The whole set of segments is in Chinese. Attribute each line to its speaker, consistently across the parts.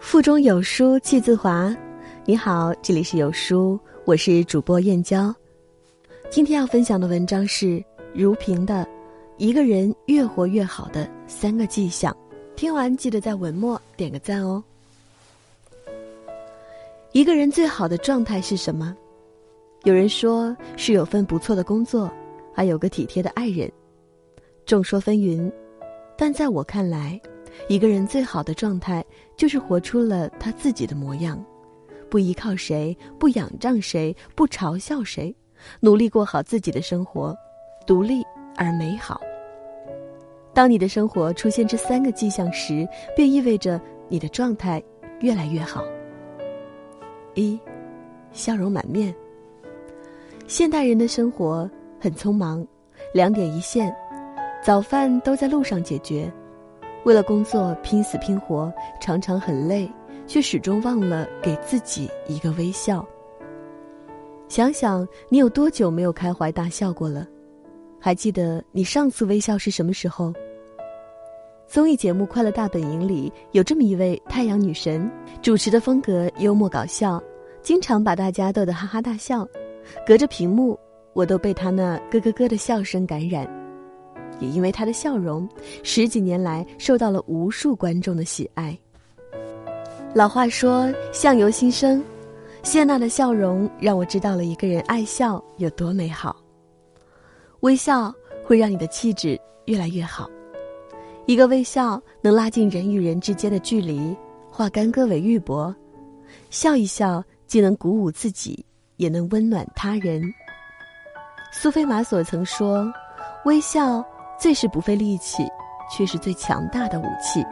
Speaker 1: 腹中有书气自华。你好，这里是有书，我是主播燕娇。今天要分享的文章是如萍的《一个人越活越好的三个迹象》。听完记得在文末点个赞哦。一个人最好的状态是什么？有人说是有份不错的工作，还有个体贴的爱人。众说纷纭，但在我看来。一个人最好的状态，就是活出了他自己的模样，不依靠谁，不仰仗谁，不嘲笑谁，努力过好自己的生活，独立而美好。当你的生活出现这三个迹象时，便意味着你的状态越来越好。一，笑容满面。现代人的生活很匆忙，两点一线，早饭都在路上解决。为了工作拼死拼活，常常很累，却始终忘了给自己一个微笑。想想你有多久没有开怀大笑过了？还记得你上次微笑是什么时候？综艺节目《快乐大本营》里有这么一位太阳女神，主持的风格幽默搞笑，经常把大家逗得哈哈大笑。隔着屏幕，我都被她那咯咯咯的笑声感染。也因为他的笑容，十几年来受到了无数观众的喜爱。老话说“相由心生”，谢娜的笑容让我知道了一个人爱笑有多美好。微笑会让你的气质越来越好，一个微笑能拉近人与人之间的距离，化干戈为玉帛。笑一笑，既能鼓舞自己，也能温暖他人。苏菲玛索曾说：“微笑。”最是不费力气，却是最强大的武器。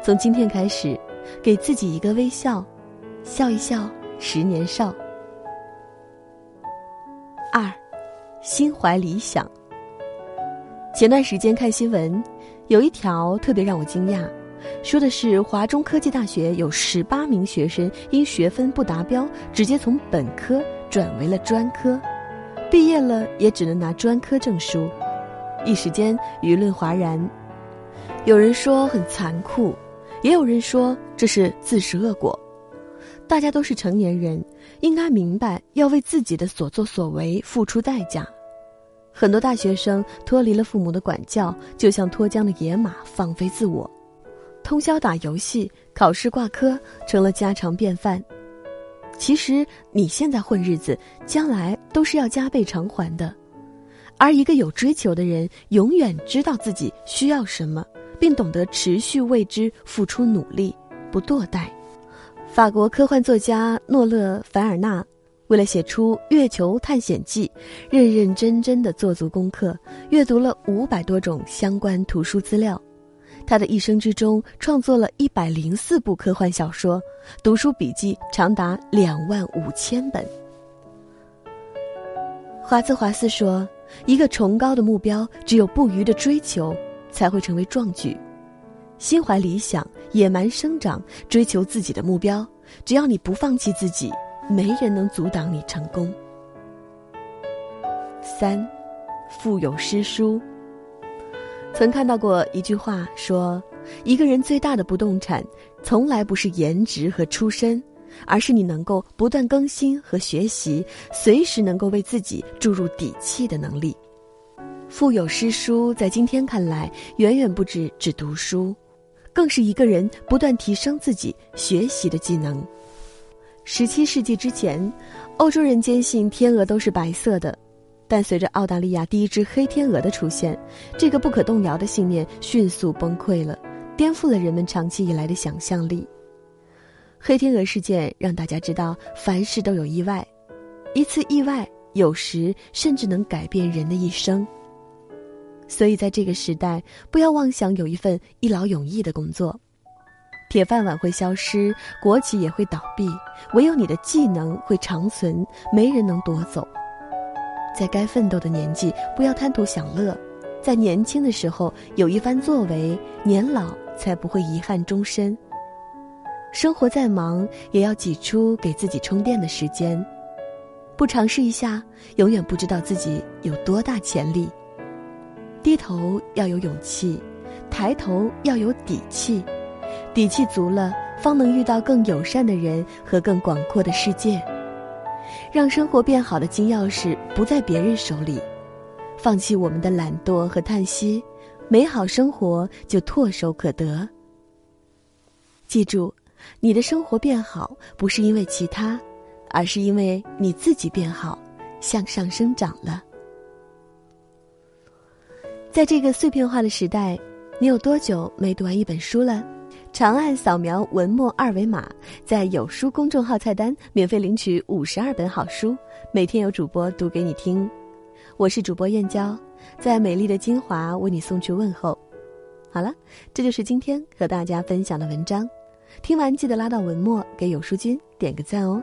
Speaker 1: 从今天开始，给自己一个微笑，笑一笑，十年少。二，心怀理想。前段时间看新闻，有一条特别让我惊讶，说的是华中科技大学有十八名学生因学分不达标，直接从本科转为了专科，毕业了也只能拿专科证书。一时间舆论哗然，有人说很残酷，也有人说这是自食恶果。大家都是成年人，应该明白要为自己的所作所为付出代价。很多大学生脱离了父母的管教，就像脱缰的野马，放飞自我，通宵打游戏，考试挂科成了家常便饭。其实你现在混日子，将来都是要加倍偿还的。而一个有追求的人，永远知道自己需要什么，并懂得持续为之付出努力，不堕怠。法国科幻作家诺勒·凡尔纳，为了写出《月球探险记》，认认真真的做足功课，阅读了五百多种相关图书资料。他的一生之中，创作了一百零四部科幻小说，读书笔记长达两万五千本。华兹华斯说。一个崇高的目标，只有不渝的追求，才会成为壮举。心怀理想，野蛮生长，追求自己的目标。只要你不放弃自己，没人能阻挡你成功。三，腹有诗书。曾看到过一句话说：一个人最大的不动产，从来不是颜值和出身。而是你能够不断更新和学习，随时能够为自己注入底气的能力。腹有诗书，在今天看来，远远不止只读书，更是一个人不断提升自己学习的技能。十七世纪之前，欧洲人坚信天鹅都是白色的，但随着澳大利亚第一只黑天鹅的出现，这个不可动摇的信念迅速崩溃了，颠覆了人们长期以来的想象力。黑天鹅事件让大家知道，凡事都有意外，一次意外有时甚至能改变人的一生。所以，在这个时代，不要妄想有一份一劳永逸的工作，铁饭碗会消失，国企也会倒闭，唯有你的技能会长存，没人能夺走。在该奋斗的年纪，不要贪图享乐，在年轻的时候有一番作为，年老才不会遗憾终身。生活再忙，也要挤出给自己充电的时间。不尝试一下，永远不知道自己有多大潜力。低头要有勇气，抬头要有底气，底气足了，方能遇到更友善的人和更广阔的世界。让生活变好的金钥匙不在别人手里，放弃我们的懒惰和叹息，美好生活就唾手可得。记住，你的生活变好不是因为其他，而是因为你自己变好，向上生长了。在这个碎片化的时代，你有多久没读完一本书了？长按扫描文末二维码，在有书公众号菜单免费领取五十二本好书，每天有主播读给你听。我是主播燕娇，在美丽的金华为你送去问候。好了，这就是今天和大家分享的文章。听完记得拉到文末给有书君点个赞哦。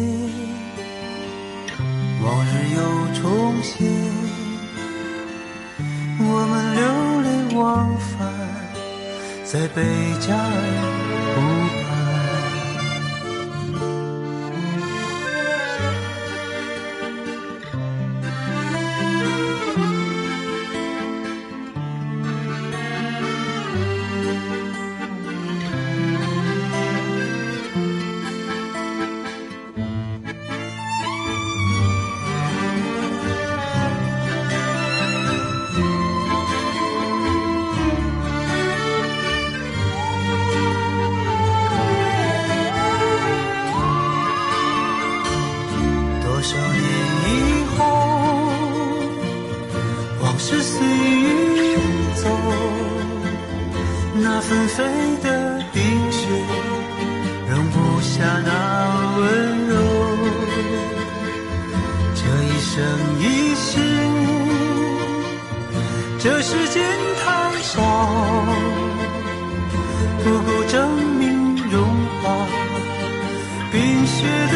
Speaker 2: 又重现，我们流连忘返在贝加尔。随雨走，那纷飞的冰雪，容不下那温柔。这一生一世，这世间太少，不够证明融化冰雪的